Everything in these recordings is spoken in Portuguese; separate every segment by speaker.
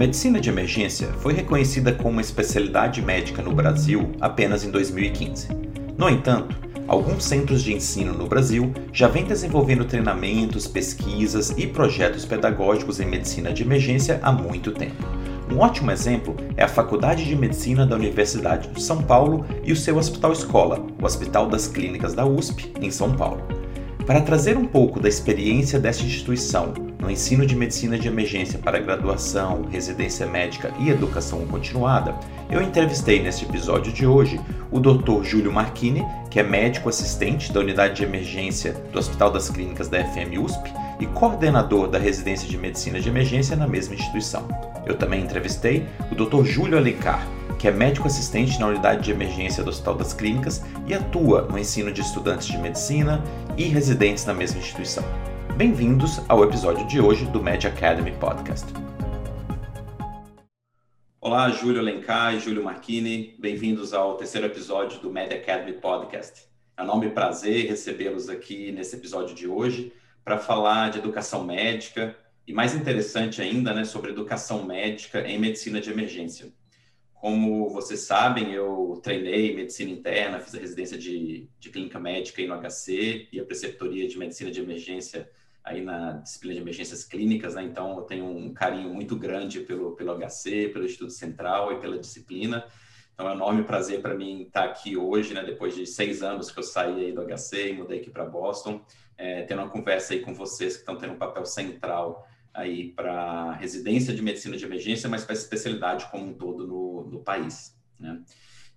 Speaker 1: medicina de emergência foi reconhecida como uma especialidade médica no Brasil apenas em 2015. No entanto, alguns centros de ensino no Brasil já vêm desenvolvendo treinamentos, pesquisas e projetos pedagógicos em medicina de emergência há muito tempo. Um ótimo exemplo é a Faculdade de Medicina da Universidade de São Paulo e o seu Hospital Escola, o Hospital das Clínicas da USP, em São Paulo. Para trazer um pouco da experiência desta instituição no ensino de medicina de emergência para graduação, residência médica e educação continuada, eu entrevistei neste episódio de hoje o Dr. Júlio Marchini, que é médico assistente da unidade de emergência do Hospital das Clínicas da FM USP e coordenador da residência de medicina de emergência na mesma instituição. Eu também entrevistei o Dr. Júlio Alencar, que é médico assistente na unidade de emergência do Hospital das Clínicas e atua no ensino de estudantes de medicina e residentes na mesma instituição. Bem-vindos ao episódio de hoje do Med Academy Podcast. Olá, Júlio Alencar e Júlio Marchini, bem-vindos ao terceiro episódio do Med Academy Podcast. É um enorme prazer recebê-los aqui nesse episódio de hoje para falar de educação médica e, mais interessante ainda, né, sobre educação médica em medicina de emergência. Como vocês sabem, eu treinei medicina interna, fiz a residência de, de clínica médica no HC e a preceptoria de medicina de emergência aí na disciplina de emergências clínicas, né? Então, eu tenho um carinho muito grande pelo, pelo HC, pelo Instituto Central e pela disciplina. Então, é um enorme prazer para mim estar aqui hoje, né? Depois de seis anos que eu saí aí do HC e mudei aqui para Boston, é, tendo uma conversa aí com vocês que estão tendo um papel central aí para residência de medicina de emergência, mas para especialidade como um todo no, no país. Né?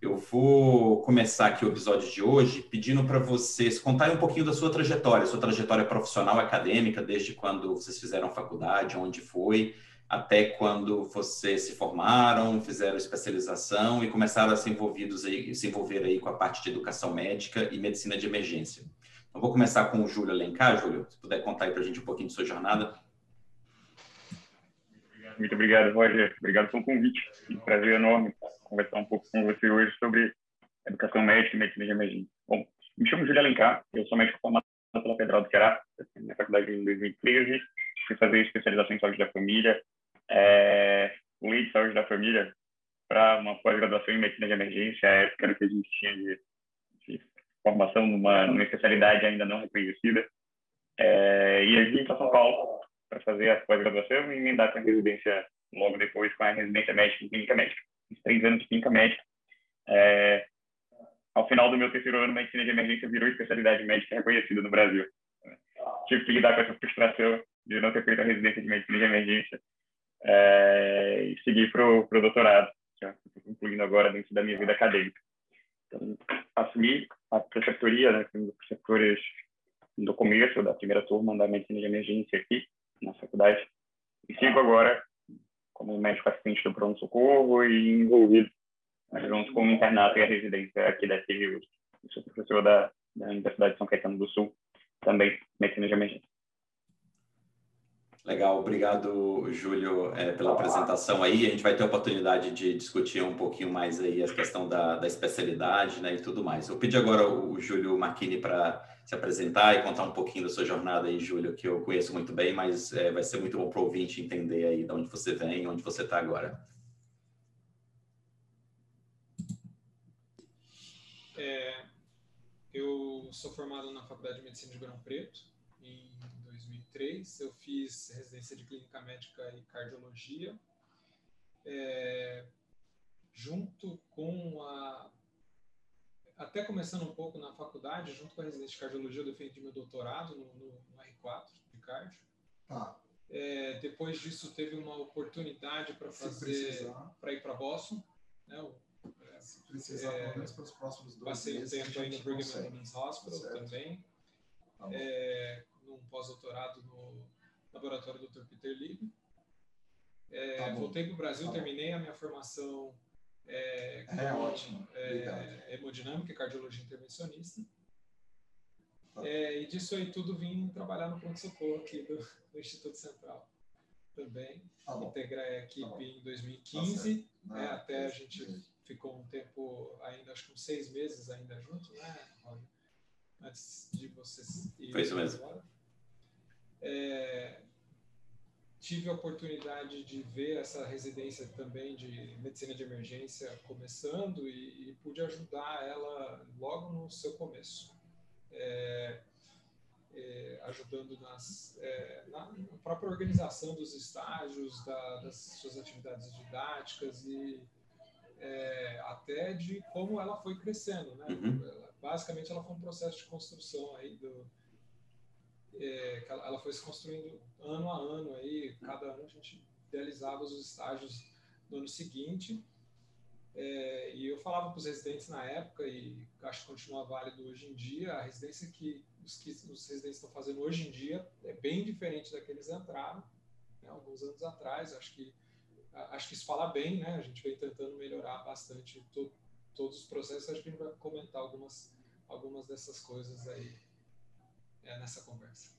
Speaker 1: Eu vou começar aqui o episódio de hoje pedindo para vocês contarem um pouquinho da sua trajetória, sua trajetória profissional acadêmica, desde quando vocês fizeram faculdade, onde foi, até quando vocês se formaram, fizeram especialização e começaram a ser envolvidos aí, se envolver aí com a parte de educação médica e medicina de emergência. Então, vou começar com o Júlio Alencar. Júlio, se puder contar aí para a gente um pouquinho de sua jornada.
Speaker 2: Muito obrigado, Roger. Obrigado pelo convite. Um prazer enorme conversar um pouco com você hoje sobre educação médica e medicina de emergência. Bom, me chamo Júlio Alencar, eu sou médico formado pela Federal do Ceará, na faculdade em 2013, fui fazer especialização em saúde da família, é, lei de saúde da família para uma pós-graduação em medicina de emergência, a época que a gente tinha de, de formação numa, numa especialidade ainda não reconhecida. É, e aí vim para São Paulo para fazer a pós-graduação e emendar com a residência logo depois com a residência médica em clínica médica. Fiz três anos de clínica médica. É, ao final do meu terceiro ano, medicina de emergência virou especialidade médica reconhecida no Brasil. Tive que lidar com essa frustração de não ter feito a residência de medicina de emergência é, e seguir para o doutorado, que concluindo agora dentro da minha vida acadêmica. Então, assumi a preceptoria, né, um dos preceptores do começo da primeira turma da medicina de emergência aqui, na faculdade. E sigo agora como médico assistente do pronto-socorro e envolvido junto com o internato e a residência aqui da FGU. Sou professor da, da Universidade de São Caetano do Sul, também medicina de emergência.
Speaker 1: Legal, obrigado, Júlio, é, pela apresentação aí. A gente vai ter a oportunidade de discutir um pouquinho mais aí a questão da, da especialidade né, e tudo mais. Eu pedi agora o Júlio Marchini para se apresentar e contar um pouquinho da sua jornada aí, Júlio, que eu conheço muito bem, mas é, vai ser muito bom para o ouvinte entender aí de onde você vem, onde você está agora.
Speaker 3: É, eu sou formado na Faculdade de Medicina de Ribeirão Preto em 2003. Eu fiz residência de clínica médica e cardiologia. É, junto com a até começando um pouco na faculdade, junto com a residência de cardiologia, eu defendi meu doutorado no, no, no R4 de cardio. Ah. É, depois disso, teve uma oportunidade para fazer, para ir para Boston. Né, o,
Speaker 4: é, Se precisar, é, pelo menos para os próximos dois
Speaker 3: Passei um tempo aí no Brigham Women's Hospital certo. também. Tá é, num pós-doutorado no laboratório do Dr. Peter Lieb. É, tá voltei para o Brasil, tá terminei a minha formação
Speaker 4: é, é ótimo.
Speaker 3: É, hemodinâmica e cardiologia intervencionista. Tá. É, e disso aí tudo vim trabalhar no pronto-socorro aqui do, do, Instituto Central também. Tá Integrar a equipe tá em 2015, tá né, até a gente ficou um tempo ainda, acho que uns seis meses ainda junto, né, Roger? Antes de vocês
Speaker 1: irem Foi isso mesmo.
Speaker 3: É, tive a oportunidade de ver essa residência também de medicina de emergência começando e, e pude ajudar ela logo no seu começo, é, é, ajudando nas, é, na, na, própria organização dos estágios, da, das suas atividades didáticas e é, até de como ela foi crescendo, né? Uhum. Basicamente, ela foi um processo de construção aí do é, ela, ela, foi se construindo ano a ano aí, cada ano a gente realizava os estágios no ano seguinte. É, e eu falava para os residentes na época, e acho que continua válido hoje em dia, a residência que os, que os residentes estão fazendo hoje em dia é bem diferente da que entraram né, alguns anos atrás. Acho que, acho que isso fala bem, né? A gente vem tentando melhorar bastante to, todos os processos. Acho que a gente vai comentar algumas, algumas dessas coisas aí nessa conversa.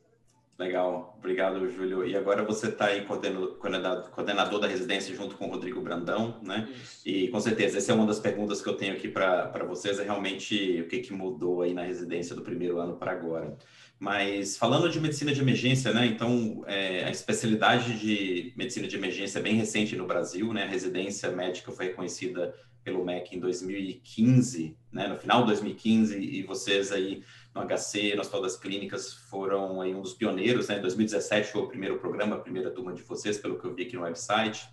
Speaker 1: Legal, obrigado, Júlio. E agora você está aí coordenador, coordenador da residência junto com o Rodrigo Brandão, né? Isso. E com certeza, essa é uma das perguntas que eu tenho aqui para vocês, é realmente o que, que mudou aí na residência do primeiro ano para agora. Mas falando de medicina de emergência, né? Então, é, a especialidade de medicina de emergência é bem recente no Brasil, né? A residência médica foi reconhecida pelo MEC em 2015, né? No final de 2015, e vocês aí no HC, no Hospital das Clínicas, foram aí um dos pioneiros, né? Em 2017 foi o primeiro programa, a primeira turma de vocês, pelo que eu vi aqui no website.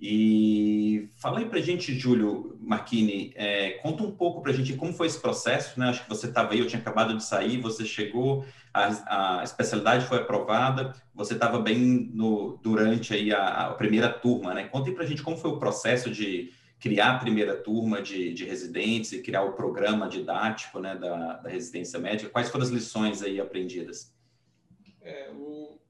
Speaker 1: E fala aí para a gente, Júlio Marchini, é, conta um pouco para a gente como foi esse processo, né? Acho que você estava aí, eu tinha acabado de sair, você chegou, a, a especialidade foi aprovada, você estava bem no, durante aí a, a, primeira turma, né? Conta aí para a gente como foi o processo de criar a primeira turma de, de residentes e criar o programa didático né, da, da residência médica. Quais foram as lições aí aprendidas?
Speaker 3: É, o,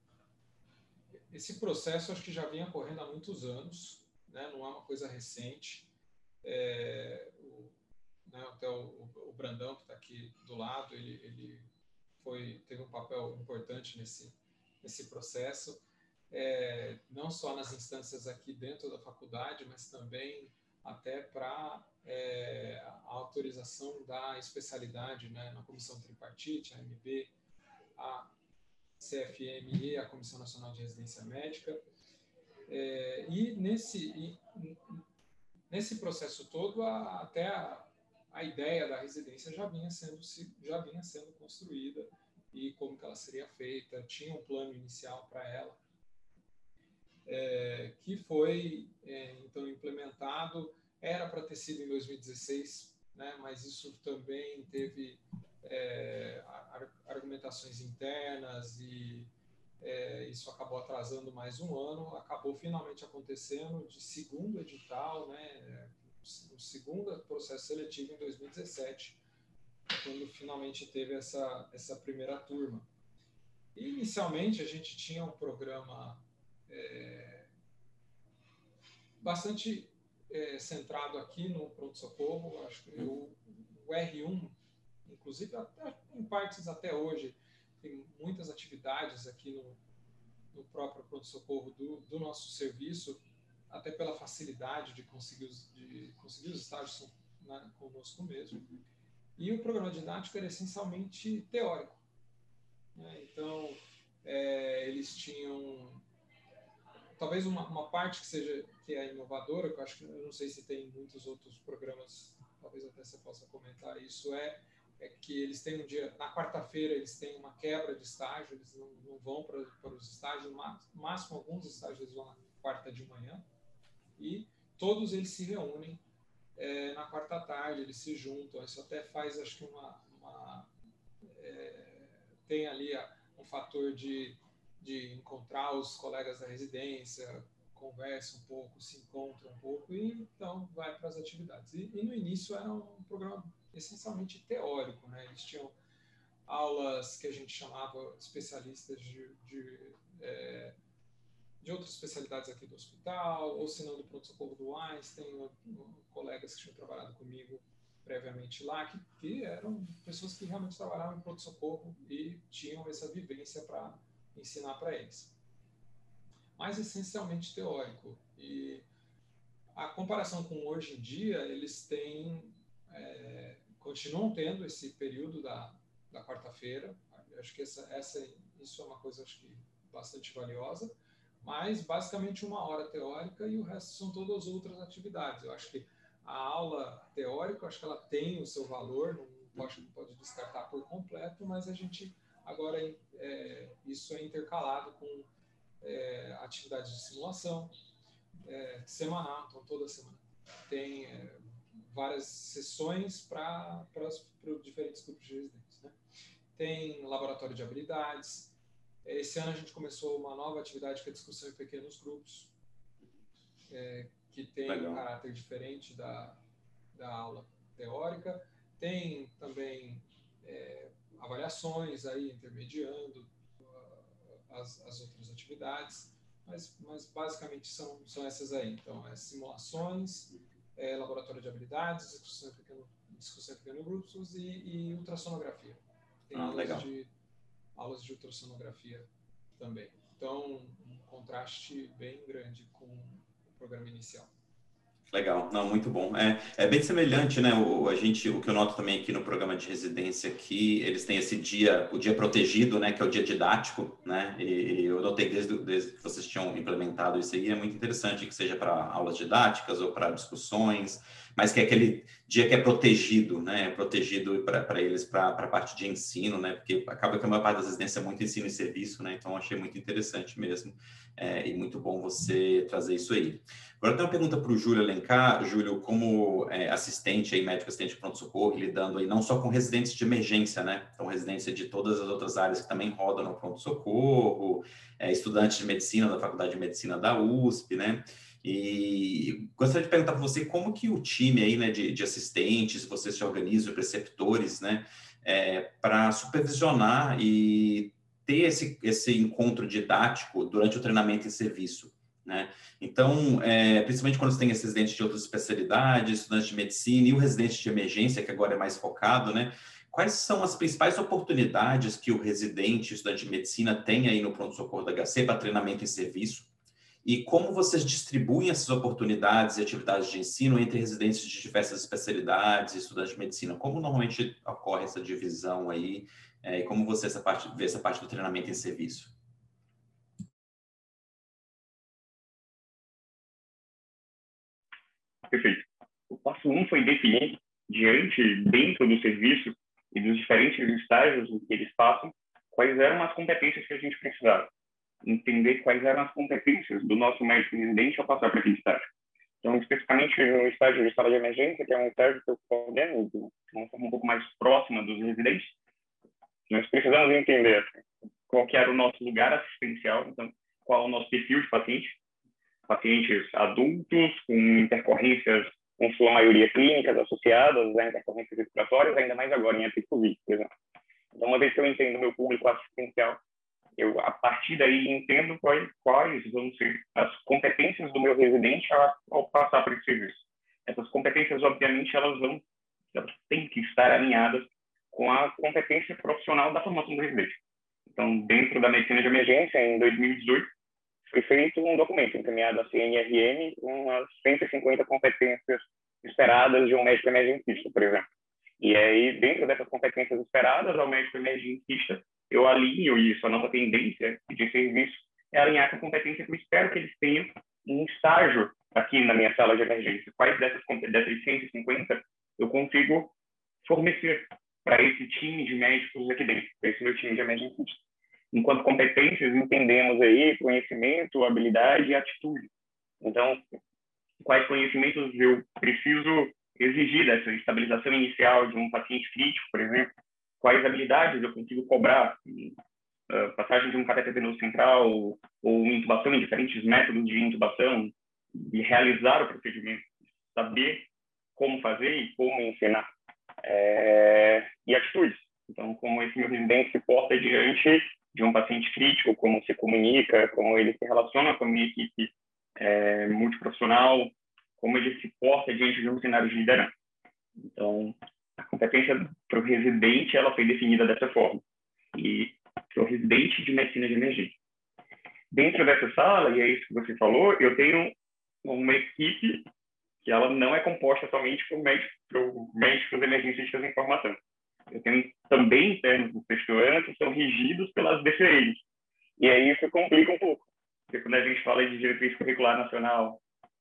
Speaker 3: esse processo acho que já vinha correndo há muitos anos, né, não é uma coisa recente. É, o, né, até o, o, Brandão, que está aqui do lado, ele, ele foi, teve um papel importante nesse, nesse processo. É, não só nas instâncias aqui dentro da faculdade, mas também até para é, a autorização da especialidade né, na comissão tripartite, a MB, a CFME, a Comissão Nacional de Residência Médica. É, e nesse, nesse processo todo, a, até a, a ideia da residência já vinha sendo, já vinha sendo construída e como que ela seria feita, tinha um plano inicial para ela é, que foi é, então implementado. Era para ter sido em 2016, né, mas isso também teve é, argumentações internas e é, isso acabou atrasando mais um ano. Acabou finalmente acontecendo de segundo edital, né, o segundo processo seletivo em 2017, quando finalmente teve essa, essa primeira turma. E, inicialmente a gente tinha um programa é, bastante é, centrado aqui no pronto-socorro. Acho que o, o, R1, inclusive, até, em partes até hoje, tem muitas atividades aqui no, no próprio pronto-socorro do, do, nosso serviço, até pela facilidade de conseguir os, de conseguir os estágios né, conosco mesmo. E o programa didático era essencialmente teórico. Né? Então, é, eles tinham talvez uma, uma, parte que seja que é inovadora, que eu acho que eu não sei se tem muitos outros programas, talvez até você possa comentar isso, é, é que eles têm um dia, na quarta-feira eles têm uma quebra de estágio, eles não, não vão para, os estágios, no máximo alguns estágios eles vão na quarta de manhã, e todos eles se reúnem é, na quarta tarde, eles se juntam, isso até faz, acho que uma, uma é, tem ali a, um fator de de encontrar os colegas da residência, conversa um pouco, se encontra um pouco e então vai para as atividades. E, e, no início era um programa essencialmente teórico, né? Eles tinham aulas que a gente chamava especialistas de, de, é, de outras especialidades aqui do hospital, ou se não do pronto-socorro do Einstein, colegas que tinham trabalhado comigo previamente lá, que, que eram pessoas que realmente trabalhavam em pronto-socorro e tinham essa vivência para ensinar para eles. Mas essencialmente teórico. E a comparação com hoje em dia, eles têm, é, continuam tendo esse período da, da quarta-feira. Acho que essa, essa, isso é uma coisa acho que bastante valiosa, mas basicamente uma hora teórica e o resto são todas outras atividades. Eu acho que a aula teórica, acho que ela tem o seu valor, não pode, não pode descartar por completo, mas a gente agora é, isso é intercalado com é, atividades de simulação é, semanal, então toda semana tem é, várias sessões para os diferentes grupos de residentes. Né? Tem laboratório de habilidades. Esse ano a gente começou uma nova atividade que é discussão em pequenos grupos, é, que tem Legal. um caráter diferente da, da aula teórica. Tem também é, avaliações aí intermediando uh, as, as outras atividades, mas, mas basicamente são, são essas aí. Então, é simulações, é, laboratório de habilidades, discussão em pequeno, discussão em pequenos grupos e, e ultrassonografia. Tem ah, aulas, legal. De, aulas de ultrassonografia também. Então, um contraste bem grande com o programa inicial.
Speaker 1: Legal, não, muito bom. É, é bem semelhante, né? O, a gente, o que eu noto também aqui no programa de residência aqui, eles têm esse dia, o dia protegido, né? Que é o dia didático, né? E, e eu notei desde, desde que vocês tinham implementado isso aí, é muito interessante que seja para aulas didáticas ou para discussões, mas que é aquele dia que é protegido, né? Protegido para eles para a parte de ensino, né? Porque acaba que a maior parte das residências é muito ensino e serviço, né? Então achei muito interessante mesmo é, e muito bom você trazer isso aí. Agora tem uma pergunta para o Júlio Alencar. Júlio, como é, assistente aí, médico assistente de pronto-socorro, lidando aí não só com residentes de emergência, né? Então, residência de todas as outras áreas que também rodam no pronto-socorro, é, estudantes de medicina da Faculdade de Medicina da USP, né? E gostaria de perguntar para você como que o time aí, né, de, de assistentes, vocês se organizam, preceptores, né, é, para supervisionar e ter esse, esse encontro didático durante o treinamento em serviço. Né? Então, é, principalmente quando você tem residentes de outras especialidades, estudantes de medicina e o residente de emergência, que agora é mais focado, né? Quais são as principais oportunidades que o residente, estudante de medicina, tem aí no pronto-socorro da HC para treinamento em serviço? E como vocês distribuem essas oportunidades e atividades de ensino entre residentes de diversas especialidades e estudantes de medicina? Como normalmente ocorre essa divisão aí? É, e como você essa parte, vê essa parte do treinamento em serviço?
Speaker 2: Perfeito. O passo um foi definir, diante, dentro do serviço e dos diferentes estágios que eles passam, quais eram as competências que a gente precisava. Entender quais eram as competências do nosso médico residente ao passar para aquele estágio. Então, especificamente no estágio de sala de emergência, que é um estágio que eu coordeno de uma forma um pouco mais próxima dos residentes, nós precisamos entender assim, qual que era o nosso lugar assistencial, então, qual o nosso perfil de paciente, pacientes adultos com intercorrências, com sua maioria clínicas associadas a intercorrências respiratórias, ainda mais agora em época Covid, por exemplo. Então, uma vez que eu entendo meu público assistencial, eu, a partir daí, entendo quais, quais vão ser as competências do meu residente ao, ao passar por esse serviço. Essas competências, obviamente, elas vão, elas têm que estar alinhadas com a competência profissional da formação do residente. Então, dentro da medicina de emergência, em 2018, foi feito um documento encaminhado à CNRM com as 150 competências esperadas de um médico emergencista, por exemplo. E aí, dentro dessas competências esperadas ao médico emergencista, eu alinho isso, a nossa tendência de serviço é alinhar com a competência que eu espero que eles tenham em estágio aqui na minha sala de emergência. Quais dessas, dessas 150 eu consigo fornecer para esse time de médicos aqui dentro, para esse meu time de emergencista enquanto competências, entendemos aí conhecimento, habilidade e atitude. Então, quais conhecimentos eu preciso exigir dessa estabilização inicial de um paciente crítico, por exemplo? Quais habilidades eu consigo cobrar? Uh, passagem de um cateter venoso central ou intubação em diferentes métodos de intubação e realizar o procedimento, saber como fazer e como ensinar. É... e atitudes. Então, como esse meu residente se porta diante de um paciente crítico, como se comunica, como ele se relaciona com a minha equipe é, multiprofissional, como ele se porta diante de um cenário de liderança. Então, a competência para o residente ela foi definida dessa forma e para o residente de medicina de emergência. Dentro dessa sala, e é isso que você falou, eu tenho uma equipe que ela não é composta somente por médicos, por médicos emergencistas em formação eu tenho também internos do sexto ano que são regidos pelas DCEs. E aí isso complica um pouco. Porque quando a gente curricular nacional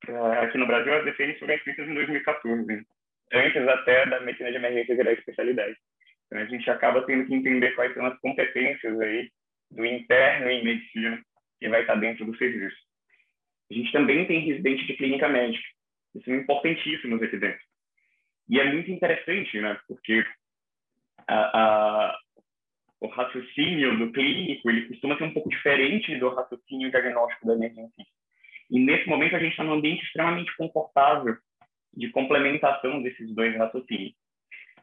Speaker 2: uh, aqui no Brasil, as DCNs foram escritas em 2014, antes até da medicina de emergência virar especialidade. Então, a gente acaba tendo que entender quais são as competências aí do interno em medicina que vai estar dentro do serviço. A gente também tem residente de clínica médica. Isso são importantíssimos aqui dentro. E é muito interessante, né? Porque a, a, o raciocínio do clínico ele costuma ser um pouco diferente do raciocínio diagnóstico da emergência. E nesse momento a gente está num ambiente extremamente confortável de complementação desses dois raciocínios.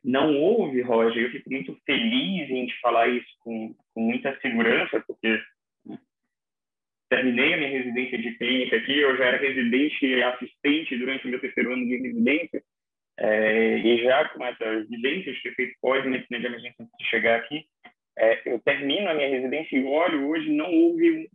Speaker 2: Não houve, Roger, eu fico muito feliz em te falar isso com, com muita segurança, porque terminei a minha residência de clínica aqui, eu já era residente e assistente durante o meu terceiro ano de residência, é, e já com essa vivência de ter feito pós-medicina de emergência antes de chegar aqui, é, eu termino a minha residência e olho, hoje não houve,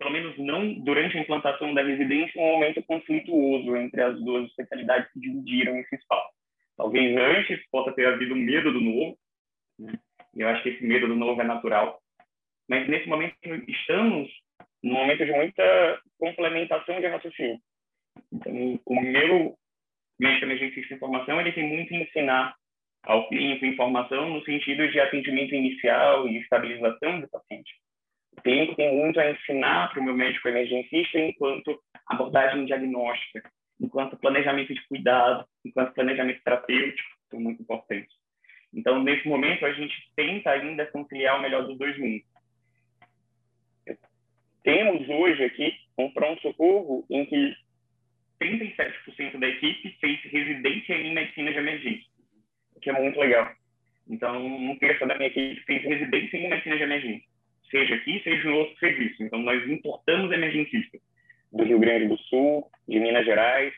Speaker 2: pelo menos não durante a implantação da residência, um momento conflituoso entre as duas especialidades que dividiram esse espaço. Talvez antes possa ter havido medo do novo, né? eu acho que esse medo do novo é natural, mas nesse momento estamos num momento de muita complementação de raciocínio. Então, o meu emergência de informação, ele tem muito a ensinar ao clínico informação no sentido de atendimento inicial e estabilização do paciente. O clínico tem muito a ensinar para o meu médico emergencista enquanto abordagem diagnóstica, enquanto planejamento de cuidado, enquanto planejamento terapêutico, são muito importantes. Então, nesse momento, a gente tenta ainda conciliar o melhor dos dois mundos. Temos hoje aqui um pronto-socorro em que 37% da equipe fez residência em medicina de emergência, o que é muito legal. Então, um terço da minha equipe fez residência em medicina de emergência, seja aqui, seja no outro serviço. Então, nós importamos emergencistas do Rio Grande do Sul, de Minas Gerais,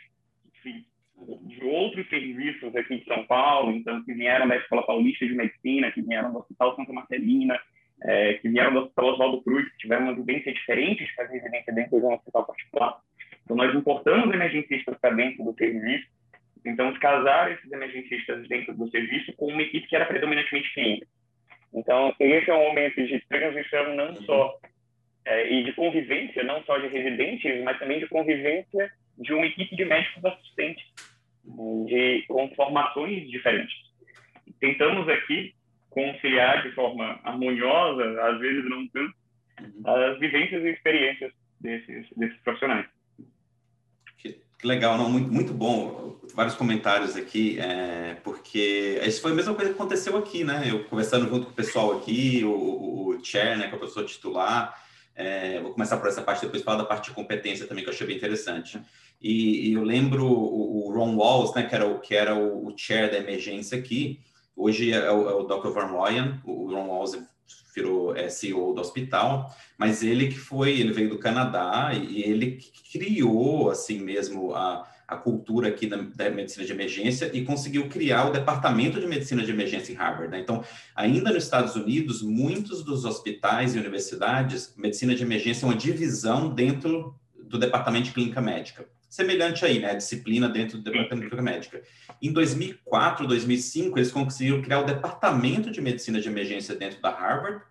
Speaker 2: de outros serviços aqui de São Paulo, então, que vieram da Escola Paulista de Medicina, que vieram do Hospital Santa Marcelina, é, que vieram do Hospital Oswaldo Cruz, que tiveram uma vivência diferente de fazer residência dentro de um hospital particular. Então, nós importamos emergencistas para dentro do serviço, tentamos casar esses emergencistas dentro do serviço com uma equipe que era predominantemente clínica. Então, esse é um momento de transição não só é, e de convivência, não só de residentes, mas também de convivência de uma equipe de médicos assistentes, de, com formações diferentes. Tentamos aqui conciliar de forma harmoniosa, às vezes não tanto, as vivências e experiências desses, desses profissionais.
Speaker 1: Que legal, não, muito, muito bom. Vários comentários aqui, é, porque isso foi a mesma coisa que aconteceu aqui, né? Eu conversando junto com o pessoal aqui, o, o Chair, né, que é o professor titular. É, vou começar por essa parte, depois falar da parte de competência também, que eu achei bem interessante. E, e eu lembro o, o, Ron Walls, né, que era, o, que era o, o chair da emergência aqui, hoje é o, é o Dr. Van Ryan, o Ron Walls virou é, CEO do hospital, mas ele que foi, ele veio do Canadá e ele criou assim mesmo a, a cultura aqui da, da, medicina de emergência e conseguiu criar o departamento de medicina de emergência em Harvard. Né? Então, ainda nos Estados Unidos, muitos dos hospitais e universidades, medicina de emergência é uma divisão dentro do departamento de clínica médica semelhante aí, né, disciplina dentro do Departamento de Clínica Médica. Em 2004, 2005, eles conseguiram criar o Departamento de Medicina de Emergência dentro da Harvard,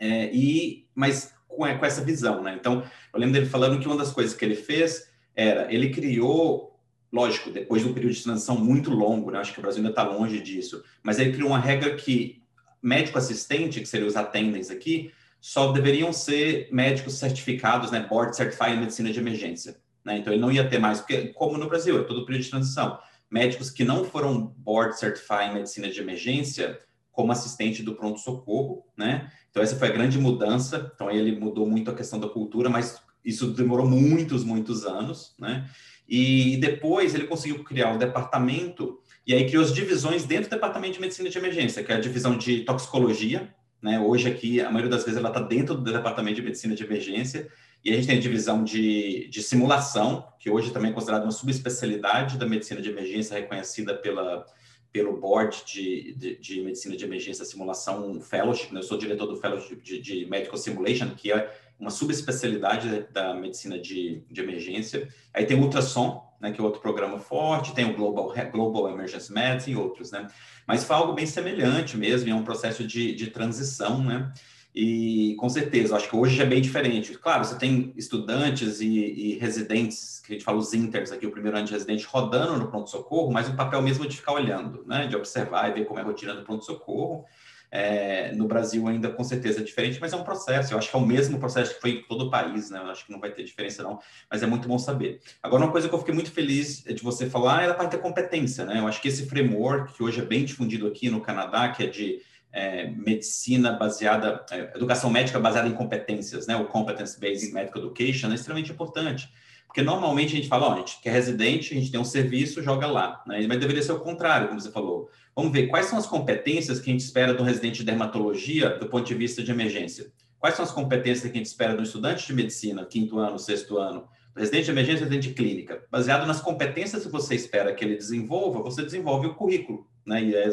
Speaker 1: é, e, mas com, com, essa visão, né? Então, eu lembro dele falando que uma das coisas que ele fez era, ele criou, lógico, depois de um período de transição muito longo, né? Acho que o Brasil ainda está longe disso, mas ele criou uma regra que médico assistente, que seriam os attendants aqui, só deveriam ser médicos certificados, né? Board Certified em Medicina de Emergência. Né? Então, ele não ia ter mais, porque, como no Brasil, é todo período de transição. Médicos que não foram board certified em medicina de emergência, como assistente do pronto-socorro, né? Então, essa foi a grande mudança. Então, ele mudou muito a questão da cultura, mas isso demorou muitos, muitos anos, né? E depois ele conseguiu criar o departamento, e aí criou as divisões dentro do departamento de medicina de emergência, que é a divisão de toxicologia, né? Hoje aqui, a maioria das vezes, ela está dentro do departamento de medicina de emergência, e a gente tem a divisão de, de simulação, que hoje também é considerada uma subespecialidade da medicina de emergência, reconhecida pela, pelo Board de, de, de Medicina de Emergência Simulação Fellowship. Né? Eu sou diretor do Fellowship de, de Medical Simulation, que é uma subespecialidade da medicina de, de emergência. Aí tem o ultrassom, né, que é outro programa forte, tem o Global, Global Emergency Medicine e outros, né? Mas foi algo bem semelhante mesmo, é um processo de, de transição, né? E com certeza, acho que hoje é bem diferente. Claro, você tem estudantes e, e, residentes, que a gente fala os inters aqui, o primeiro ano de residente, rodando no pronto-socorro, mas o papel mesmo é de ficar olhando, né? De observar e ver como é a rotina do pronto-socorro. É, no Brasil ainda com certeza é diferente, mas é um processo. Eu acho que é o mesmo processo que foi em todo o país, né? Eu acho que não vai ter diferença não, mas é muito bom saber. Agora, uma coisa que eu fiquei muito feliz de você falar é a parte da competência, né? Eu acho que esse framework, que hoje é bem difundido aqui no Canadá, que é de é, medicina baseada, é, educação médica baseada em competências, né? O Competence-Based Medical Education é extremamente importante. Porque normalmente a gente fala, ó, a gente quer residente, a gente tem um serviço, joga lá. Né? Mas deveria ser o contrário, como você falou. Vamos ver quais são as competências que a gente espera do residente de dermatologia do ponto de vista de emergência. Quais são as competências que a gente espera do estudante de medicina, quinto ano, sexto ano, do residente de emergência, residente de clínica. Baseado nas competências que você espera que ele desenvolva, você desenvolve o currículo, né? E é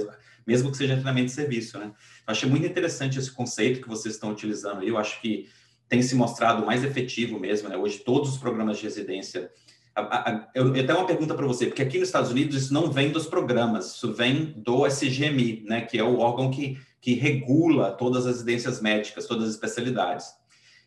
Speaker 1: mesmo que seja treinamento de serviço, né? Eu achei muito interessante esse conceito que vocês estão utilizando eu acho que tem se mostrado mais efetivo mesmo, né? Hoje todos os programas de residência eu, eu tenho uma pergunta para você, porque aqui nos Estados Unidos isso não vem dos programas, isso vem do SGMI, né, que é o órgão que, que regula todas as residências médicas, todas as especialidades.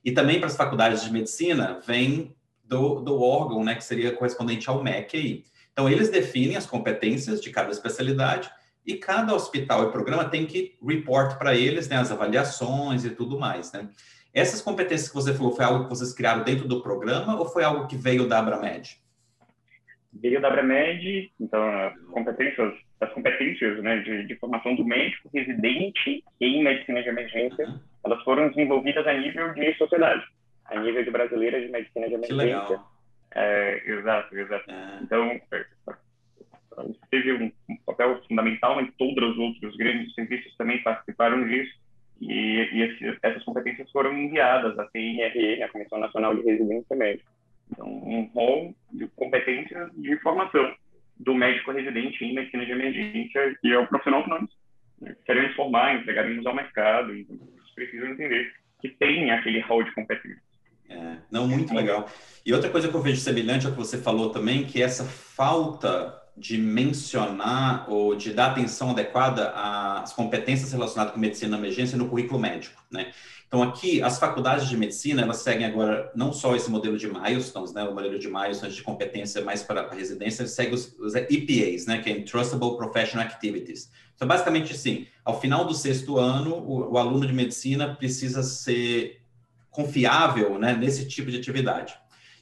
Speaker 1: E também para as faculdades de medicina vem do, do órgão, né, que seria correspondente ao MEC aí. Então, eles definem as competências de cada especialidade e cada hospital e programa tem que report para eles né, as avaliações e tudo mais. Né? Essas competências que você falou, foi algo que vocês criaram dentro do programa ou foi algo que veio da Abramed?
Speaker 2: Veio da Abramed, então, as competências, as competências né, de, de formação do médico residente em medicina de emergência, uhum. elas foram desenvolvidas a nível de sociedade, a nível de brasileira de medicina de emergência. Que legal. É, exato, exato. É. Então, é, teve um, um, papel fundamental, mas todos os outros grandes serviços também participaram disso. E, e esse, essas competências foram enviadas à CNRE, a Comissão Nacional de Residência Médica. Então, um rol de competências de formação do médico residente em medicina de emergência, que é o profissional que nós né, queremos formar, entregaremos ao mercado. Então, eles precisam entender que tem aquele rol de competências.
Speaker 1: É, não, muito legal. E outra coisa que eu vejo semelhante ao que você falou também, que essa falta de mencionar ou de dar atenção adequada às competências relacionadas com medicina na emergência no currículo médico, né? Então, aqui, as faculdades de medicina, elas seguem agora não só esse modelo de milestones, né, o modelo de milestones de competência mais para a residência, segue os, os EPAs, né, que é Entrustable Professional Activities. Então, basicamente, assim, ao final do sexto ano, o, o aluno de medicina precisa ser confiável, né, nesse tipo de atividade.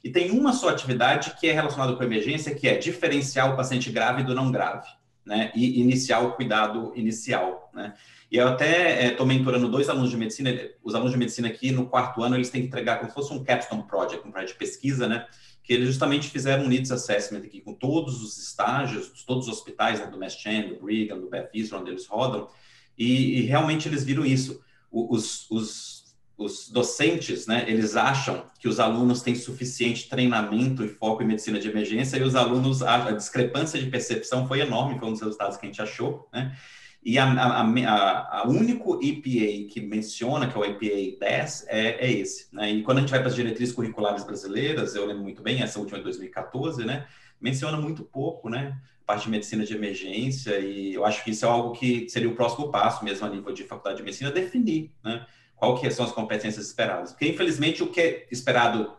Speaker 1: E tem uma só atividade que é relacionada com emergência, que é diferenciar o paciente grave do não grave, né? E iniciar o cuidado inicial, né? E eu até estou é, mentorando dois alunos de medicina, os alunos de medicina aqui no quarto ano, eles têm que entregar como se fosse um capstone project, um projeto de pesquisa, né? Que eles justamente fizeram um needs assessment aqui com todos os estágios, todos os hospitais, né, do Mass Chan, do Brigham, do Beth Israel, onde eles rodam, e, e realmente eles viram isso. Os, os os docentes, né, eles acham que os alunos têm suficiente treinamento e foco em medicina de emergência e os alunos, a, discrepância de percepção foi enorme, foi um dos resultados que a gente achou, né, e a, a, a, a único EPA que menciona, que é o EPA 10, é, é esse, né, e quando a gente vai para as diretrizes curriculares brasileiras, eu lembro muito bem, essa última de 2014, né, menciona muito pouco, né, parte de medicina de emergência, e eu acho que isso é algo que seria o próximo passo mesmo a nível de faculdade de medicina, definir, né, qual que são as competências esperadas. Porque, infelizmente, o que é esperado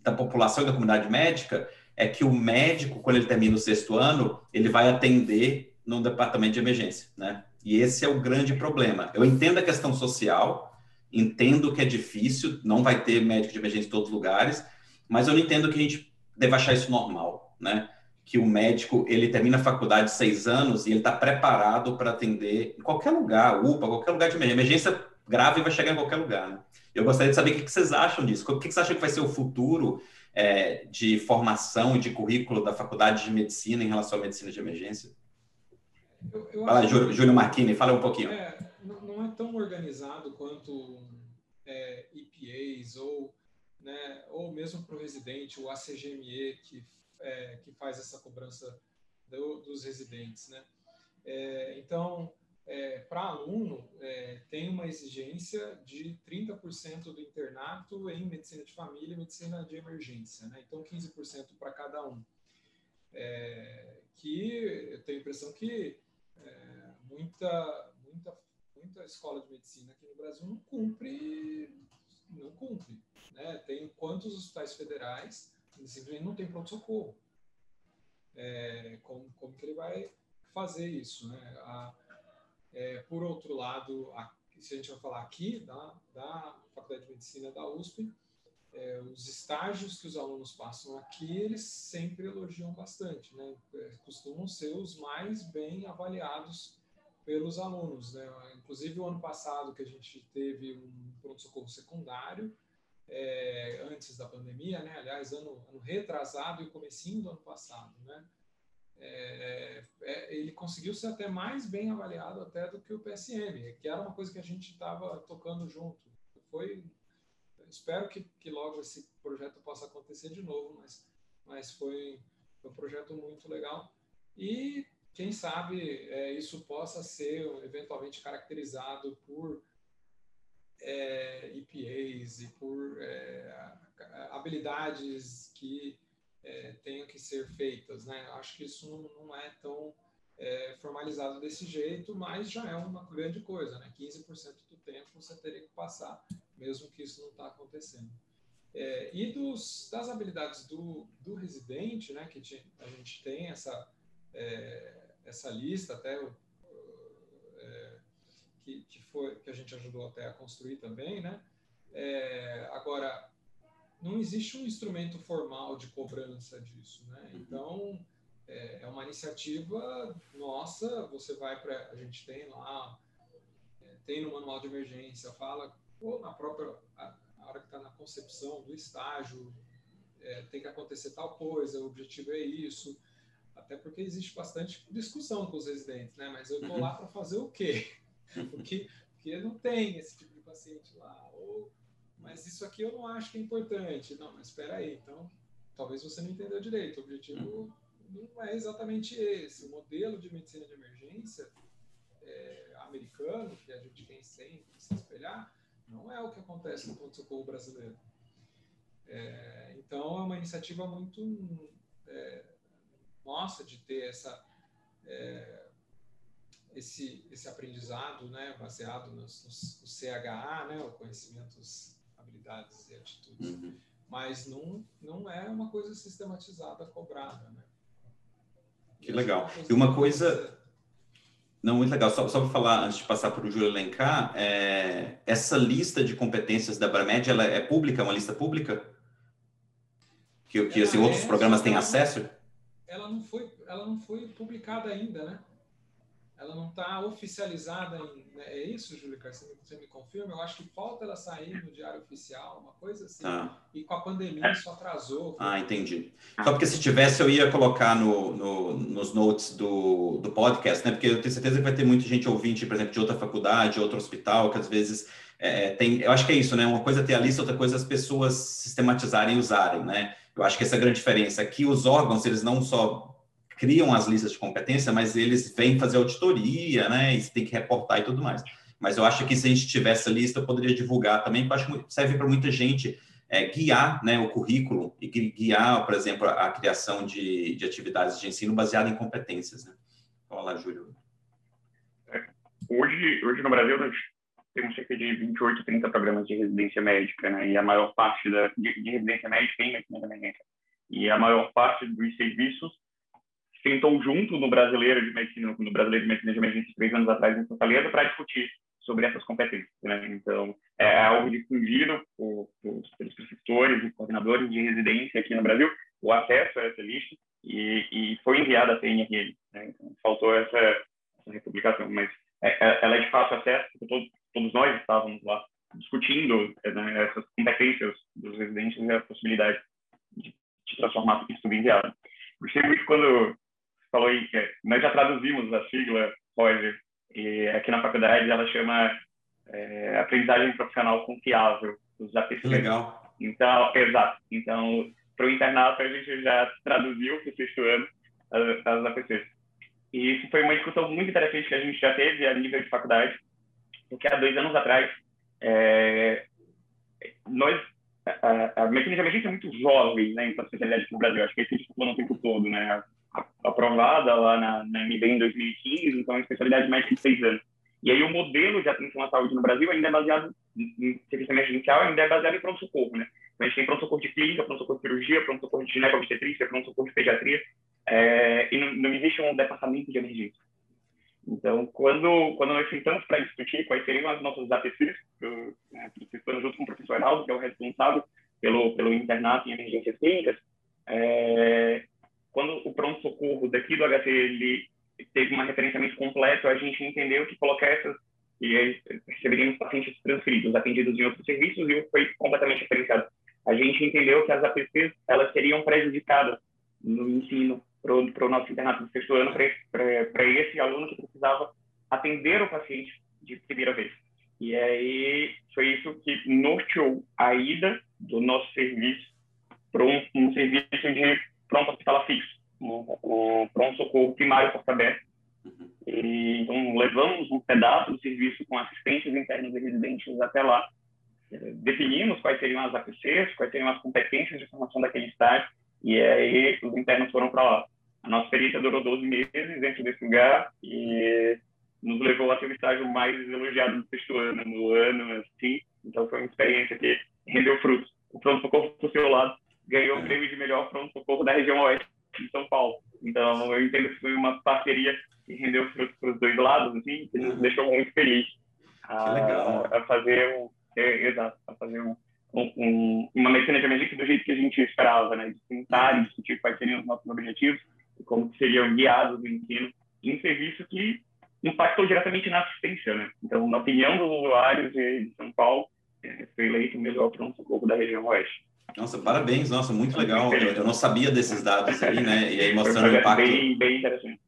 Speaker 1: da população e da comunidade médica é que o médico, quando ele termina o sexto ano, ele vai atender no departamento de emergência, né? E esse é o grande problema. Eu entendo a questão social, entendo que é difícil, não vai ter médico de emergência em todos os lugares, mas eu não entendo que a gente deva achar isso normal, né? Que o médico, ele termina a faculdade seis anos e ele está preparado para atender em qualquer lugar, UPA, qualquer lugar de emergência. Grave vai chegar em qualquer lugar. Né? Eu gostaria de saber o que vocês acham disso. O que vocês acham que vai ser o futuro é, de formação e de currículo da faculdade de medicina em relação à medicina de emergência? Eu, eu fala, Júlio, Júlio Marquini, fala um pouquinho.
Speaker 3: É, não é tão organizado quanto é, EPAs ou, né, ou mesmo para o residente, o ACGME, que, é, que faz essa cobrança do, dos residentes. Né? É, então, é, para aluno, é, tem uma exigência de 30% do internato em medicina de família e medicina de emergência, né? então 15% para cada um. É, que eu tenho a impressão que é, muita, muita, muita escola de medicina aqui no Brasil não cumpre, não cumpre. Né? Tem quantos hospitais federais simplesmente não tem pronto-socorro. É, como, como que ele vai fazer isso? Né? A, é, por outro lado, a, se a gente vai falar aqui da, da Faculdade de Medicina da USP, é, os estágios que os alunos passam aqui, eles sempre elogiam bastante, né? É, costumam ser os mais bem avaliados pelos alunos, né? Inclusive o ano passado que a gente teve um pronto-socorro secundário, é, antes da pandemia, né? Aliás, ano, ano retrasado e comecinho do ano passado, né? É, é, ele conseguiu ser até mais bem avaliado até do que o PSM, que era uma coisa que a gente estava tocando junto. Foi espero que, que logo esse projeto possa acontecer de novo, mas, mas foi, foi um projeto muito legal. E quem sabe é, isso possa ser eventualmente caracterizado por é, EPAs e por é, habilidades que é, tenham que ser feitas. Né? Acho que isso não, não é tão é, formalizado desse jeito, mas já é uma grande coisa. Né? 15% do tempo você teria que passar mesmo que isso não está acontecendo. É, e dos, das habilidades do, do residente, né, que a gente tem essa, é, essa lista até o, é, que, que, foi, que a gente ajudou até a construir também, né? É, agora, não existe um instrumento formal de cobrança disso, né? Uhum. Então, é, é uma iniciativa nossa, você vai para... A gente tem lá, é, tem no manual de emergência, fala ou na própria a, a hora que está na concepção do estágio, é, tem que acontecer tal coisa, o objetivo é isso. Até porque existe bastante discussão com os residentes, né? Mas eu estou lá para fazer o quê? Porque, porque não tem esse tipo de paciente lá. Ou, mas isso aqui eu não acho que é importante. Não, mas espera aí. Então, talvez você não entendeu direito. O objetivo não é exatamente esse. O modelo de medicina de emergência é, americano, que a gente tem sempre se espelhar, não é o que acontece no pronto-socorro brasileiro. É, então, é uma iniciativa muito é, nossa de ter essa, é, esse, esse aprendizado né, baseado nos, nos, no CHA, né, o conhecimentos, habilidades e atitudes. Uhum. Mas não, não é uma coisa sistematizada, cobrada. Né?
Speaker 1: Que legal. E uma coisa não, muito legal. Só, só para falar, antes de passar para o Júlio elencar, é, essa lista de competências da Abramed, ela é pública, é uma lista pública? Que, que assim, outros é, programas têm acesso?
Speaker 3: Ela não, foi, ela não foi publicada ainda, né? Ela não está oficializada em. Né? É isso, Júlio Você, você me confirma? Eu acho que falta ela sair no Diário Oficial, uma coisa assim. Ah. E com a pandemia isso atrasou.
Speaker 1: Ah, entendi. Só porque se tivesse, eu ia colocar no, no, nos notes do, do podcast, né? Porque eu tenho certeza que vai ter muita gente ouvinte, por exemplo, de outra faculdade, outro hospital, que às vezes. É, tem, eu acho que é isso, né? Uma coisa é ter a lista, outra coisa é as pessoas sistematizarem e usarem, né? Eu acho que essa é a grande diferença. Aqui os órgãos, eles não só criam as listas de competência, mas eles vêm fazer auditoria, né? E tem que reportar e tudo mais. Mas eu acho que se a gente tivesse a lista, eu poderia divulgar também, porque acho que serve para muita gente é, guiar né, o currículo e guiar, por exemplo, a, a criação de, de, atividades de ensino baseada em competências. Né? Fala lá, Júlio.
Speaker 2: É, hoje, hoje no Brasil, nós temos cerca de 28, 30 programas de residência médica, né? E a maior parte da, de, de residência médica em medicina. E a maior parte dos serviços sentou junto no brasileiro de medicina, no brasileiro de medicina de emergência três anos atrás em Fortaleza para discutir sobre essas competências. Né? Então, é algo difundido por, por, pelos professores e coordenadores de residência aqui no Brasil, o acesso a essa lista, e, e foi enviada a CNRL. Né? Então, faltou essa, essa republicação, mas é, é, ela é de fácil acesso, porque todos, todos nós estávamos lá discutindo né, essas competências dos residentes e a possibilidade de, de transformar isso tudo em enviado. Gostei muito quando falou aí, nós já traduzimos a sigla, Roger, e aqui na faculdade ela chama é, Aprendizagem Profissional Confiável, os APC.
Speaker 1: Legal.
Speaker 2: Então, exato. Então, para o internato, a gente já traduziu para o sexto ano as, as APCs. E isso foi uma discussão muito interessante que a gente já teve a nível de faculdade, porque há dois anos atrás, é, nós, a, a medicina de emergência é muito jovem, né, em especialidade no Brasil, acho que isso a gente falando o tempo todo, né, aprovada lá na, na MB em 2015, então é uma especialidade médica de seis anos. E aí o modelo de atenção à saúde no Brasil ainda é baseado em serviço emergencial, ainda é baseado em pronto-socorro, né? Então, a gente tem pronto-socorro de clínica, pronto-socorro de cirurgia, pronto-socorro de ginecobstetrícia, pronto-socorro de pediatria, é, e não, não, existe um departamento de emergência. Então, quando, quando nós sentamos para discutir quais seriam as nossas APCs, eu, né, junto com o professor Heraldo, que é o responsável pelo, pelo internato em emergências clínicas, é, quando o pronto-socorro daqui do HC ele teve um referenciamento completo, a gente entendeu que colocar essas e aí receberíamos pacientes transferidos, atendidos em outros serviços e foi completamente diferenciado. A gente entendeu que as APCs elas seriam prejudicadas no ensino para o nosso internato do sexto ano, para esse aluno que precisava atender o paciente de primeira vez. E aí foi isso que norteou a ida do nosso serviço para um, um, serviço de pronto hospitalar fixo, um pronto-socorro primário porta aberta. E, então, levamos um pedaço do serviço com assistentes internos e residentes até lá, definimos quais seriam as APCs, quais seriam as competências de formação daquele estágio, e aí os internos foram para lá. A nossa experiência durou 12 meses dentro desse lugar e nos levou a ter o estágio mais elogiado do sexto ano, no ano, assim. Então, foi uma experiência que rendeu frutos. O pronto-socorro, por seu lado, ganhou o prêmio de melhor pronto-socorro da região oeste de São Paulo. Então, eu entendo que foi uma parceria que rendeu frutos para os dois lados, assim, que nos deixou muito felizes a, a fazer é, exato, a fazer um, um, uma medicina de emergência do jeito que a gente esperava, né? De tentar discutir quais seriam os nossos objetivos e como seriam guiados o ensino em um serviço que impactou diretamente na assistência, né? Então, na opinião dos usuários de São Paulo, é, foi eleito o melhor pronto-socorro da região oeste.
Speaker 1: Nossa, parabéns, nossa, muito legal. Eu, eu, não sabia desses dados aí, né? E aí mostrando o impacto.
Speaker 2: Bem, bem interessante.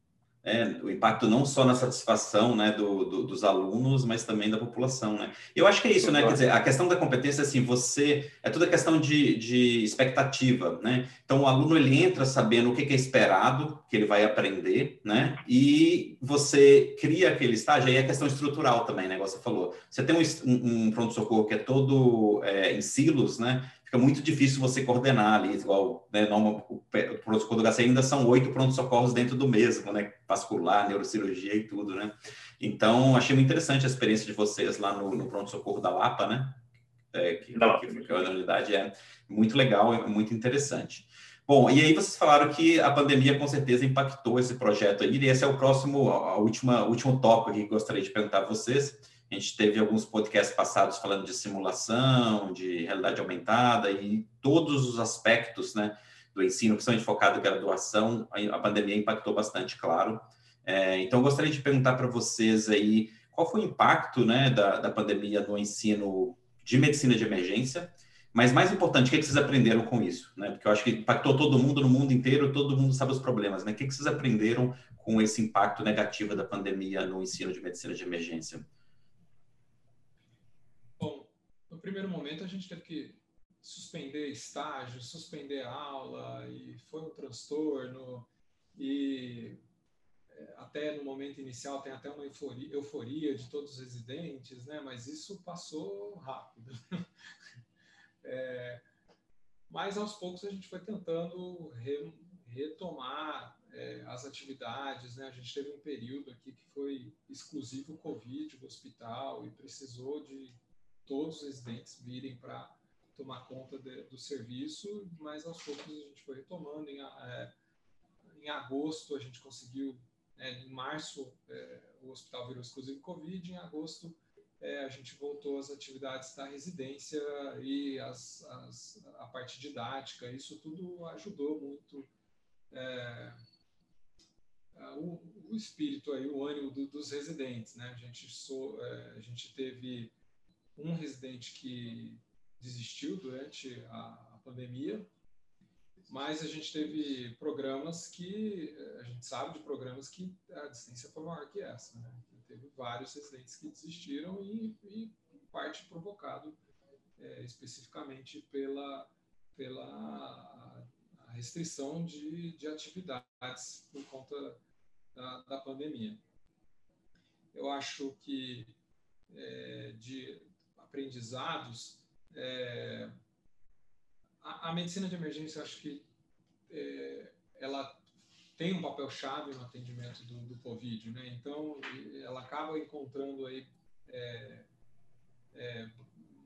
Speaker 1: É, o impacto não só na satisfação né, do, do, dos alunos, mas também da população, né? Eu acho que é isso, né? Quer dizer, a questão da competência, assim, você... É toda questão de, de expectativa, né? Então, o aluno, ele entra sabendo o que é esperado, que ele vai aprender, né? E você cria aquele estágio, aí é questão estrutural também, né? Você falou. Você tem um, um pronto-socorro que é todo é, em silos, né? Fica muito difícil você coordenar ali, igual, né, o pronto-socorro do HC ainda são oito pronto-socorros dentro do mesmo, né, vascular, neurocirurgia e tudo, né. Então, achei muito interessante a experiência de vocês lá no, no pronto-socorro da Lapa, né, é, que, que, que, a unidade é muito legal, é muito interessante. Bom, e aí vocês falaram que a pandemia com certeza impactou esse projeto aí, e esse é o próximo, a última, último tópico que gostaria de perguntar a vocês, a gente teve alguns podcasts passados falando de simulação, de realidade aumentada e todos os aspectos né, do ensino, principalmente focado em graduação, a pandemia impactou bastante, claro. É, então, gostaria de perguntar para vocês aí qual foi o impacto né, da, da pandemia no ensino de medicina de emergência, mas mais importante, o que, é que vocês aprenderam com isso? Né? Porque eu acho que impactou todo mundo no mundo inteiro, todo mundo sabe os problemas. Né? O que, é que vocês aprenderam com esse impacto negativo da pandemia no ensino de medicina de emergência?
Speaker 3: No primeiro momento a gente teve que suspender estágio, suspender aula e foi um transtorno e é, até no momento inicial tem até uma euforia, euforia de todos os residentes, né? Mas isso passou rápido. é, mas aos poucos a gente foi tentando re, retomar é, as atividades, né? A gente teve um período aqui que foi exclusivo Covid, o hospital, e precisou de todos os residentes virem para tomar conta de, do serviço, mas aos poucos a gente foi retomando. Em, é, em agosto a gente conseguiu, é, em março é, o hospital virou exclusivo Covid, em agosto é, a gente voltou às atividades da residência e as, as, a parte didática, isso tudo ajudou muito é, o, o, espírito aí, o ânimo do, dos residentes, né? A gente, so, é, a gente teve um residente que desistiu durante a, a pandemia, mas a gente teve programas que, a gente sabe de programas que a distância foi maior que essa, né? Teve vários residentes que desistiram e, e parte provocado é, especificamente pela, pela restrição de, de atividades por conta da, da pandemia. Eu acho que é, de, aprendizados, é, a, a, medicina de emergência, acho que é, ela tem um papel chave no atendimento do, do Covid, né? Então, ela acaba encontrando aí é, é,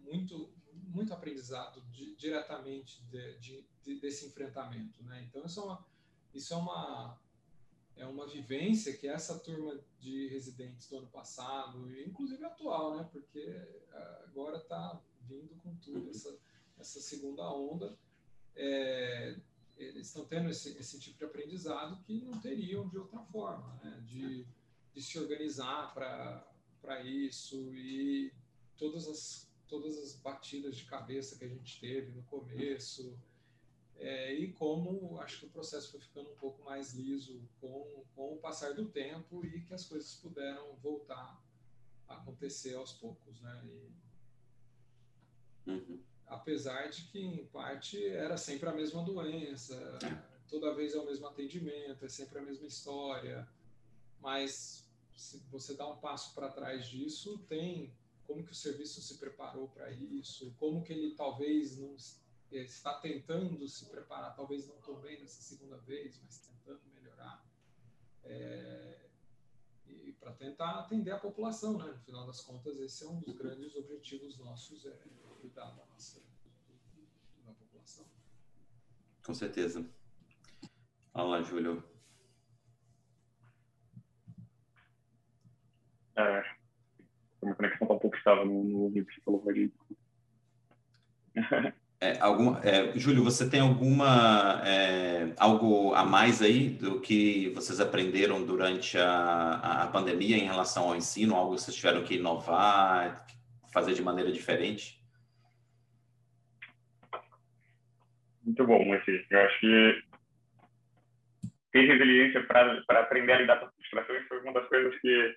Speaker 3: muito muito aprendizado de, diretamente de, de, desse enfrentamento, né? Então isso é uma isso é uma é uma vivência que essa turma de residentes do ano passado, inclusive atual, né? Porque agora está vindo com tudo essa essa segunda onda. É, eles estão tendo esse, esse tipo de aprendizado que não teriam de outra forma, né? de, de se organizar para isso e todas as, todas as batidas de cabeça que a gente teve no começo, é, e como acho que o processo foi ficando um pouco mais liso com, com o passar do tempo e que as coisas puderam voltar a acontecer aos poucos, né? E, uhum. Apesar de que, em parte, era sempre a mesma doença, toda vez é o mesmo atendimento, é sempre a mesma história, mas se você dá um passo para trás disso, tem como que o serviço se preparou para isso, como que ele talvez não está tentando se preparar, talvez não tão bem nessa segunda vez, mas tentando melhorar, é, e para tentar atender a população, né? No final das contas, esse é um dos grandes objetivos nossos, é cuidar da nossa da população.
Speaker 1: Com certeza. Fala, Júlio.
Speaker 2: É, minha conexão está um pouco estável no ouvido que você falou, Rodrigo.
Speaker 1: É, alguma, é, Júlio, você tem alguma é, algo a mais aí do que vocês aprenderam durante a, a pandemia em relação ao ensino? Algo que vocês tiveram que inovar, fazer de maneira diferente?
Speaker 2: Muito bom, Moisés. Eu acho que ter resiliência para aprender a lidar com frustrações foi uma das coisas que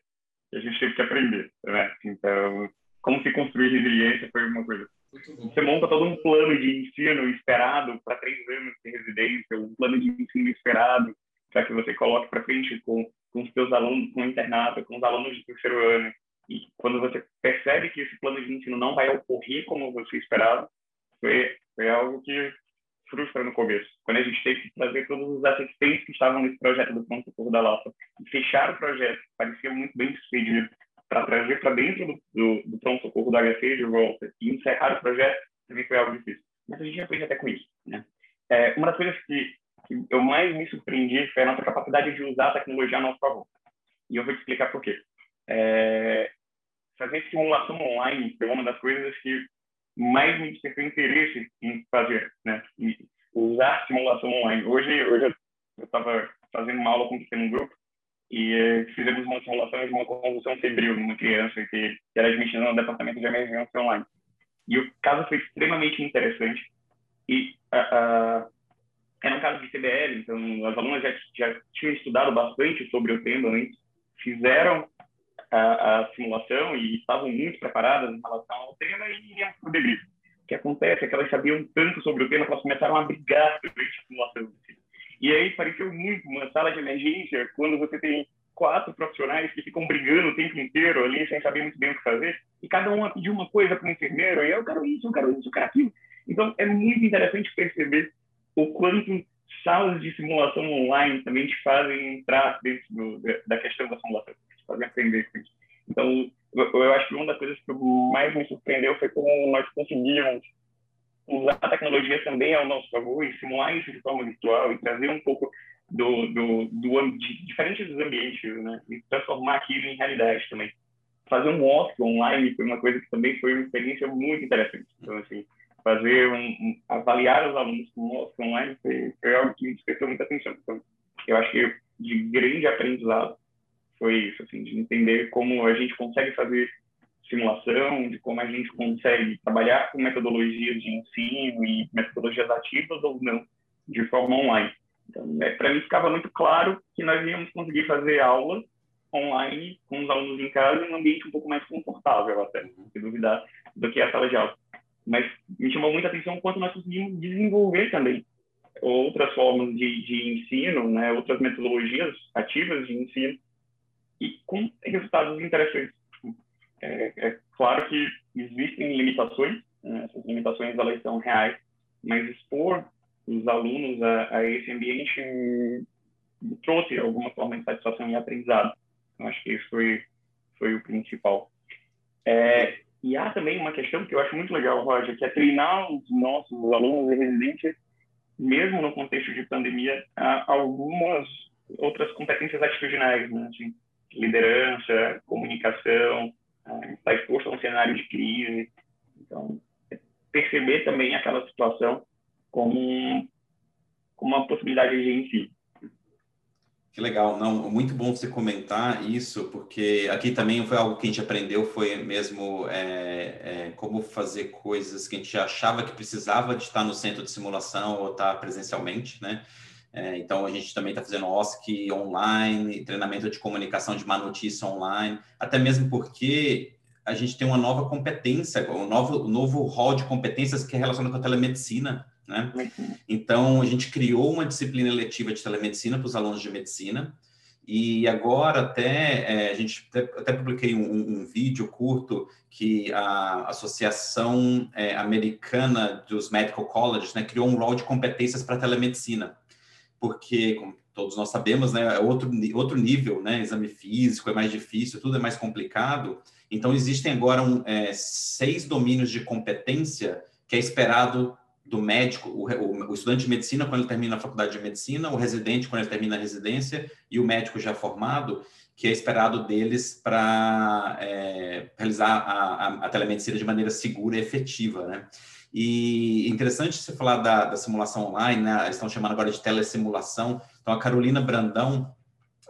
Speaker 2: a gente teve que aprender, né? Então, como se construir resiliência foi uma coisa. Você monta todo um plano de ensino esperado para três anos de residência, um plano de ensino esperado para que você coloque para frente com, com os seus alunos, com o internato, com os alunos de terceiro ano. E quando você percebe que esse plano de ensino não vai ocorrer como você esperava, foi, foi algo que frustra no começo. Quando a gente teve que trazer todos os assistentes que estavam nesse projeto do Pronto Socorro da Lapa e fechar o projeto, parecia muito bem sucedido, para trazer para dentro do, do, do Pronto Socorro da HC de volta e encerrar o projeto, também foi algo difícil. Mas a gente aprende até com isso. Né? É, uma das coisas que, que eu mais me surpreendi foi a nossa capacidade de usar a tecnologia a nosso favor. E eu vou te explicar por quê. É, fazer simulação online foi uma das coisas que mais me despertou interesse em fazer, né? Usar simulação online. Hoje, hoje eu estava fazendo uma aula com um grupo e eh, fizemos uma simulação de uma convulsão febril numa criança que, era admitida no departamento de emergência online. E o caso foi extremamente interessante e uh, uh, era um caso de CBL, então as alunas já, já tinham estudado bastante sobre o tema antes, fizeram a, a, simulação e estavam muito preparadas em relação ao tema e iriam para o debrief. O que acontece é que elas sabiam tanto sobre o tema que elas começaram a brigar durante a simulação. E aí pareceu muito uma sala de emergência, quando você tem quatro profissionais que ficam brigando o tempo inteiro ali, sem saber muito bem o que fazer, e cada um pediu uma coisa para o enfermeiro, e eu quero isso, eu quero isso, eu quero aquilo. Então, é muito interessante perceber o quanto salas de simulação online também te fazem entrar dentro do, da questão da simulação fazer aprender com isso. Então, eu, eu acho que uma das coisas que mais me surpreendeu foi como nós conseguimos usar a tecnologia também ao nosso favor e simular isso de forma virtual e trazer um pouco do, do, do de diferentes ambientes, né? E transformar aquilo em realidade também. Fazer um Oscar online foi uma coisa que também foi uma experiência muito interessante. Então, assim, fazer um, um avaliar os alunos com Oscar online foi, foi algo que me despertou muita atenção. Então, eu acho que de grande aprendizado foi isso, assim, de entender como a gente consegue fazer simulação, de como a gente consegue trabalhar com metodologias de ensino e metodologias ativas ou não, de forma online. Então, é, para mim ficava muito claro que nós íamos conseguir fazer aulas online com os alunos em casa em um ambiente um pouco mais confortável, até, se duvidar, do que a sala de aula. Mas me chamou muita atenção o quanto nós conseguimos desenvolver também outras formas de, de ensino, né, outras metodologias ativas de ensino e com resultados interessantes. É, é claro que existem limitações, né? essas limitações elas são reais, mas expor os alunos a, a esse ambiente trouxe alguma forma de satisfação e aprendizado. Então, acho que isso foi, foi o principal. É, e há também uma questão que eu acho muito legal, Roger, que é treinar os nossos alunos e residentes, mesmo no contexto de pandemia, algumas outras competências atitudinais, né? Assim, liderança, comunicação, estar exposto a um cenário de crise. Então, perceber também aquela situação como, como uma possibilidade de si.
Speaker 1: Que legal, não, muito bom você comentar isso, porque aqui também foi algo que a gente aprendeu, foi mesmo é, é, como fazer coisas que a gente achava que precisava de estar no centro de simulação ou estar presencialmente, né? É, então a gente também está fazendo OSC online, treinamento de comunicação de má notícia online, até mesmo porque a gente tem uma nova competência, um novo, um novo hall de competências que é relacionado com a telemedicina, né? Então, a gente criou uma disciplina eletiva de telemedicina para os alunos de medicina, e agora até, é, a gente até, até publiquei um, um, vídeo curto que a Associação é, Americana dos Medical Colleges né, criou um rol de competências para telemedicina, porque, como todos nós sabemos, né, é outro, outro nível, né, exame físico é mais difícil, tudo é mais complicado, então existem agora um, é, seis domínios de competência que é esperado do médico, o, o, estudante de medicina quando ele termina a faculdade de medicina, o residente quando ele termina a residência e o médico já formado, que é esperado deles para é, realizar a, a, a, telemedicina de maneira segura e efetiva, né? E interessante você falar da, da simulação online, né? Eles estão chamando agora de telesimulação. Então, a Carolina Brandão,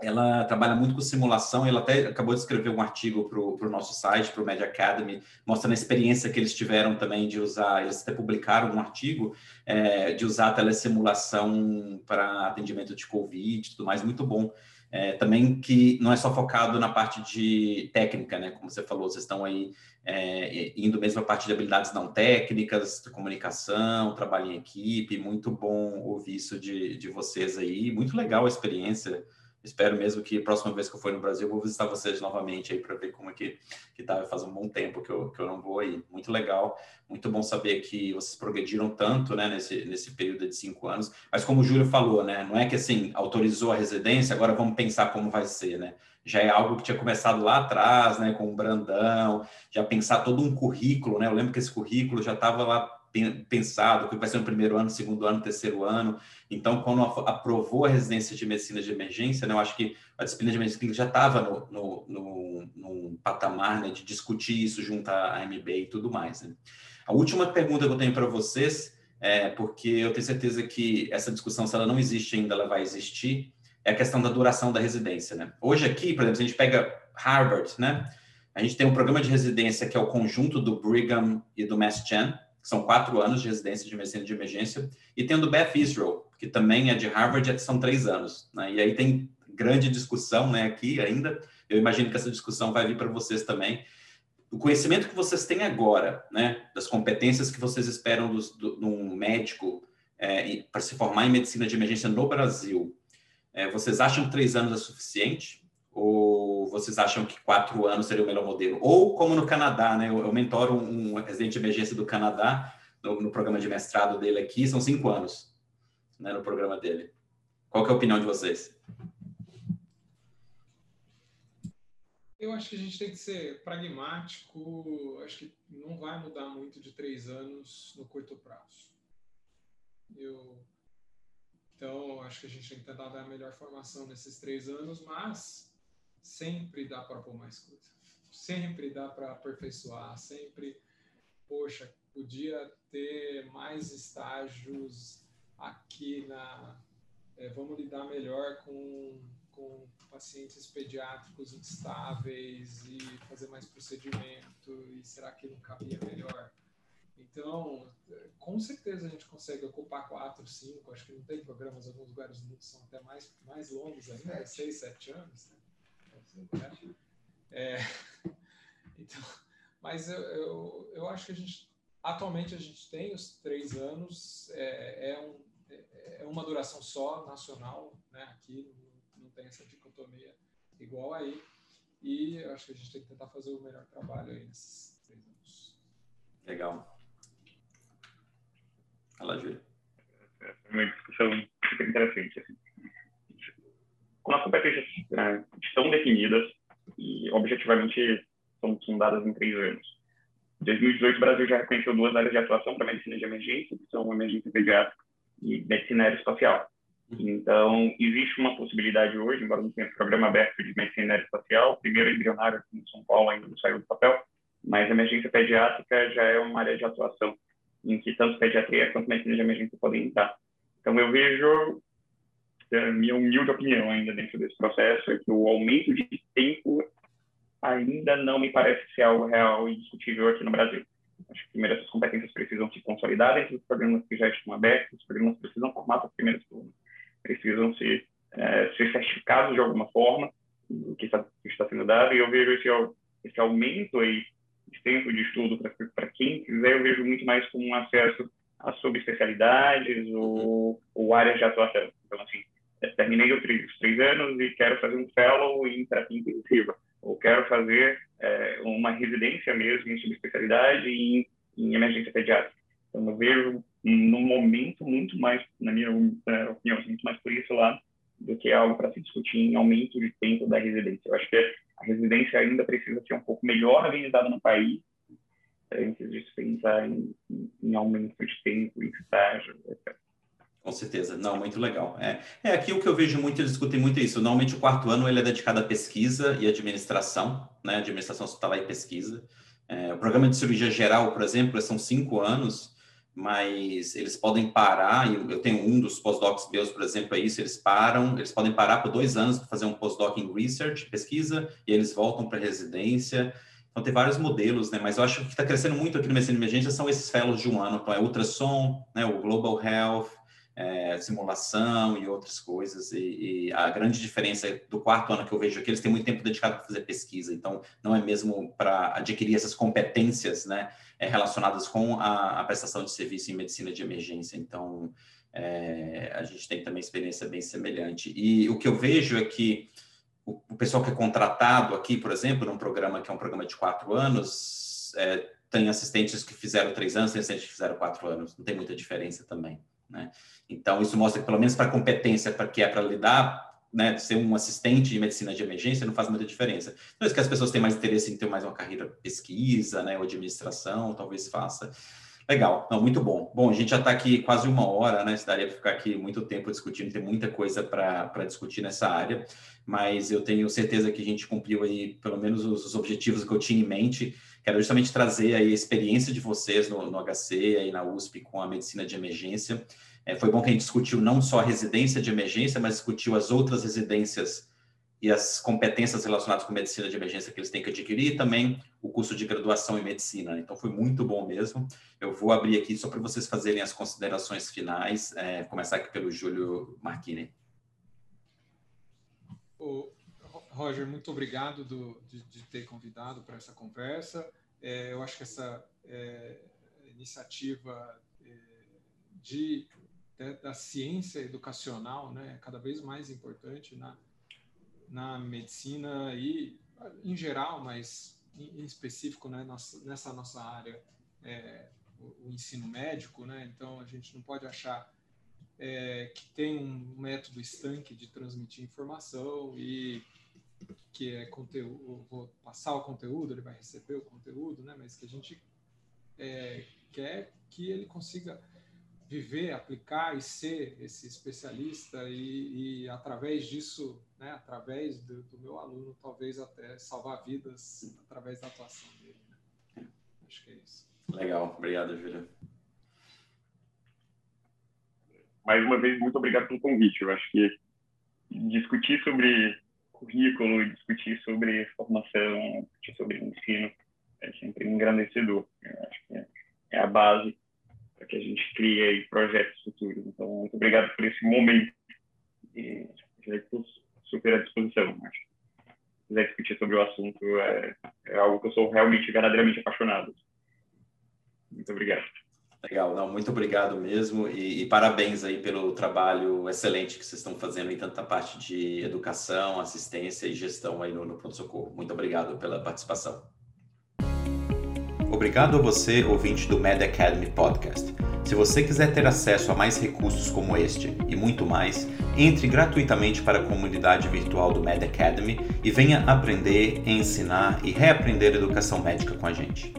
Speaker 1: ela trabalha muito com simulação, ela até acabou de escrever um artigo para o nosso site, para o Media Academy, mostrando a experiência que eles tiveram também de usar, eles até publicaram um artigo é, de usar a telesimulação para atendimento de Covid e tudo mais, muito bom. É, também que não é só focado na parte de técnica, né? Como você falou, vocês estão aí é, indo mesmo a parte de habilidades não técnicas, de comunicação, trabalho em equipe, muito bom ouvir isso de, de vocês aí, muito legal a experiência, Espero mesmo que a próxima vez que eu for no Brasil, eu vou visitar vocês novamente aí para ver como é que, que tá. Faz um bom tempo que eu, que eu não vou aí. Muito legal, muito bom saber que vocês progrediram tanto, né, nesse, nesse período de cinco anos. Mas como o Júlio falou, né, não é que assim, autorizou a residência, agora vamos pensar como vai ser, né? Já é algo que tinha começado lá atrás, né, com o Brandão, já pensar todo um currículo, né? Eu lembro que esse currículo já estava lá pensado, que vai ser no primeiro ano, segundo ano, terceiro ano. Então, quando aprovou a residência de medicina de emergência, né, eu acho que a disciplina de medicina já estava no, no, no, no, patamar né, de discutir isso junto à MB e tudo mais. Né? A última pergunta que eu tenho para vocês, é, porque eu tenho certeza que essa discussão, se ela não existe ainda, ela vai existir, é a questão da duração da residência. Né? Hoje aqui, por exemplo, se a gente pega Harvard, né? a gente tem um programa de residência que é o conjunto do Brigham e do Mass Gen, são quatro anos de residência de medicina de emergência, e tem o do Beth Israel, que também é de Harvard, são três anos. Né? E aí tem grande discussão né, aqui ainda. Eu imagino que essa discussão vai vir para vocês também. O conhecimento que vocês têm agora, né, das competências que vocês esperam do, de um médico é, para se formar em medicina de emergência no Brasil, é, vocês acham que três anos é suficiente? Ou vocês acham que quatro anos seria o melhor modelo? Ou como no Canadá, né? Eu, eu mentoro um, residente de emergência do Canadá no, no, programa de mestrado dele aqui, são cinco anos, né? No programa dele. Qual é a opinião de vocês?
Speaker 3: Eu acho que a gente tem que ser pragmático. Acho que não vai mudar muito de três anos no curto prazo. Eu então, acho que a gente tem que tentar dar a melhor formação nesses três anos, mas sempre dá para pôr mais coisa. Sempre dá para aperfeiçoar, sempre, poxa, podia ter mais estágios aqui na. É, vamos lidar melhor com, com pacientes pediátricos instáveis e fazer mais procedimento, e será que não cabia melhor? Então, com certeza a gente consegue ocupar quatro, cinco, acho que não tem programas, alguns lugares são até mais, mais longos ainda, seis, sete anos. Né? É, então, mas eu, eu, eu, acho que a gente, atualmente a gente tem os três anos, é, é, um, é uma duração só, nacional, né? aqui não, não tem essa dicotomia igual aí, e eu acho que a gente tem que tentar fazer o melhor trabalho aí nesses três anos.
Speaker 1: Legal. Fala, Júlio.
Speaker 2: É uma discussão super interessante. Assim quando as competências é, estão definidas e objetivamente são fundadas em três anos. Em 2018, o Brasil já reconheceu duas áreas de atuação para medicina de emergência, que são emergência pediátrica e medicina aeroespacial. Então, existe uma possibilidade hoje, embora não tenha programa aberto de medicina aeroespacial, primeiro embrionário aqui em São Paulo ainda não saiu do papel, mas a emergência pediátrica já é uma área de atuação em que tanto pediatria quanto medicina de emergência podem entrar. Então, eu vejo, minha humilde opinião ainda dentro desse processo, é que o aumento de tempo ainda não me parece ser algo real e discutível aqui no Brasil. Acho que primeiro essas competências precisam se consolidar dentro dos programas que já estão abertos, os programas precisam formar as primeiras turmas, precisam ser, é, ser certificados de alguma forma do que que está sendo dado, e eu vejo esse, esse aumento aí de tempo de estudo para quem quiser, eu vejo muito mais como um acesso a subespecialidades ou, ou áreas de atuação. Então, assim, terminei os três, os três anos e quero fazer um fellow em terapia intensiva ou quero fazer é, uma residência mesmo em subespecialidade em, em emergência pediátrica. Então, eu vejo no momento muito mais, na minha opinião, muito mais por isso lá do que algo para se discutir em aumento de tempo da residência. Eu acho que a residência ainda precisa ser um pouco melhor organizada no país antes de se pensar em, em aumento de tempo, em estágio, etc.
Speaker 1: Com certeza, não, muito legal. É, é aqui o que eu vejo muito, eles discutem muito isso. Normalmente o quarto ano ele é dedicado à pesquisa e administração, né? Administração lá e pesquisa. É, o programa de cirurgia geral, por exemplo, são cinco anos, mas eles podem parar. Eu tenho um dos pós-docs meus, por exemplo, é isso. Eles param, eles podem parar por dois anos para fazer um pós-doc em research, pesquisa, e eles voltam para residência. Então, tem vários modelos, né? Mas eu acho que está crescendo muito aqui no Medicina Emergência são esses fellows de um ano. Então, é ultrassom, né? O Global Health, é, simulação e outras coisas. E, e, a grande diferença do quarto ano que eu vejo aqui, eles têm muito tempo dedicado para fazer pesquisa. Então, não é mesmo para adquirir essas competências, né, é, relacionadas com a, a, prestação de serviço em medicina de emergência. Então, é, a gente tem também experiência bem semelhante. E o que eu vejo é que o, o pessoal que é contratado aqui, por exemplo, num programa que é um programa de quatro anos, é, tem assistentes que fizeram três anos, tem assistentes que fizeram quatro anos. Não tem muita diferença também. Né? Então, isso mostra que, pelo menos para a competência para que é para lidar, né, ser um assistente de medicina de emergência não faz muita diferença. É que as pessoas têm mais interesse em ter mais uma carreira pesquisa, né, ou administração, talvez faça. Legal, não, muito bom. Bom, a gente já está aqui quase uma hora, né? Daria para ficar aqui muito tempo discutindo, tem muita coisa para discutir nessa área, mas eu tenho certeza que a gente cumpriu aí pelo menos os, os objetivos que eu tinha em mente, que era justamente trazer aí a experiência de vocês no, no HC, aí na USP, com a medicina de emergência. É, foi bom que a gente discutiu não só a residência de emergência, mas discutiu as outras residências e as competências relacionadas com medicina de emergência que eles têm que adquirir e também o curso de graduação em medicina. Então, foi muito bom mesmo. Eu vou abrir aqui só para vocês fazerem as considerações finais. É, começar aqui pelo Júlio Marchini.
Speaker 3: O Roger, muito obrigado do, de, de, ter convidado para essa conversa. É, eu acho que essa é, iniciativa é, de, de, da ciência educacional né, é cada vez mais importante na na medicina e em geral, mas em, específico né, nossa, nessa nossa área, é, o, o, ensino médico, né? Então a gente não pode achar é, que tem um método estanque de transmitir informação e que é conteúdo, vou passar o conteúdo, ele vai receber o conteúdo, né? Mas que a gente é, quer que ele consiga viver, aplicar e ser esse especialista e, e através disso, né, através do, do, meu aluno, talvez até salvar vidas através da atuação dele. Né? Acho que é isso.
Speaker 1: Legal, obrigado, Júlio.
Speaker 2: Mais uma vez, muito obrigado pelo convite. Eu acho que discutir sobre currículo, discutir sobre formação, discutir sobre ensino é sempre engrandecedor. Eu acho que é a base para que a gente crie aí projetos futuros. Então, muito obrigado por esse momento. E estou super à disposição. Acho. Se quiser discutir sobre o assunto, é, é algo que eu sou realmente, verdadeiramente apaixonado. Muito obrigado.
Speaker 1: Legal, não, muito obrigado mesmo e, e, parabéns aí pelo trabalho excelente que vocês estão fazendo em tanta parte de educação, assistência e gestão aí no, no Pronto Socorro. Muito obrigado pela participação. Obrigado a você, ouvinte do Med Academy Podcast. Se você quiser ter acesso a mais recursos como este e muito mais, entre gratuitamente para a comunidade virtual do Med Academy e venha aprender, ensinar e reaprender educação médica com a gente.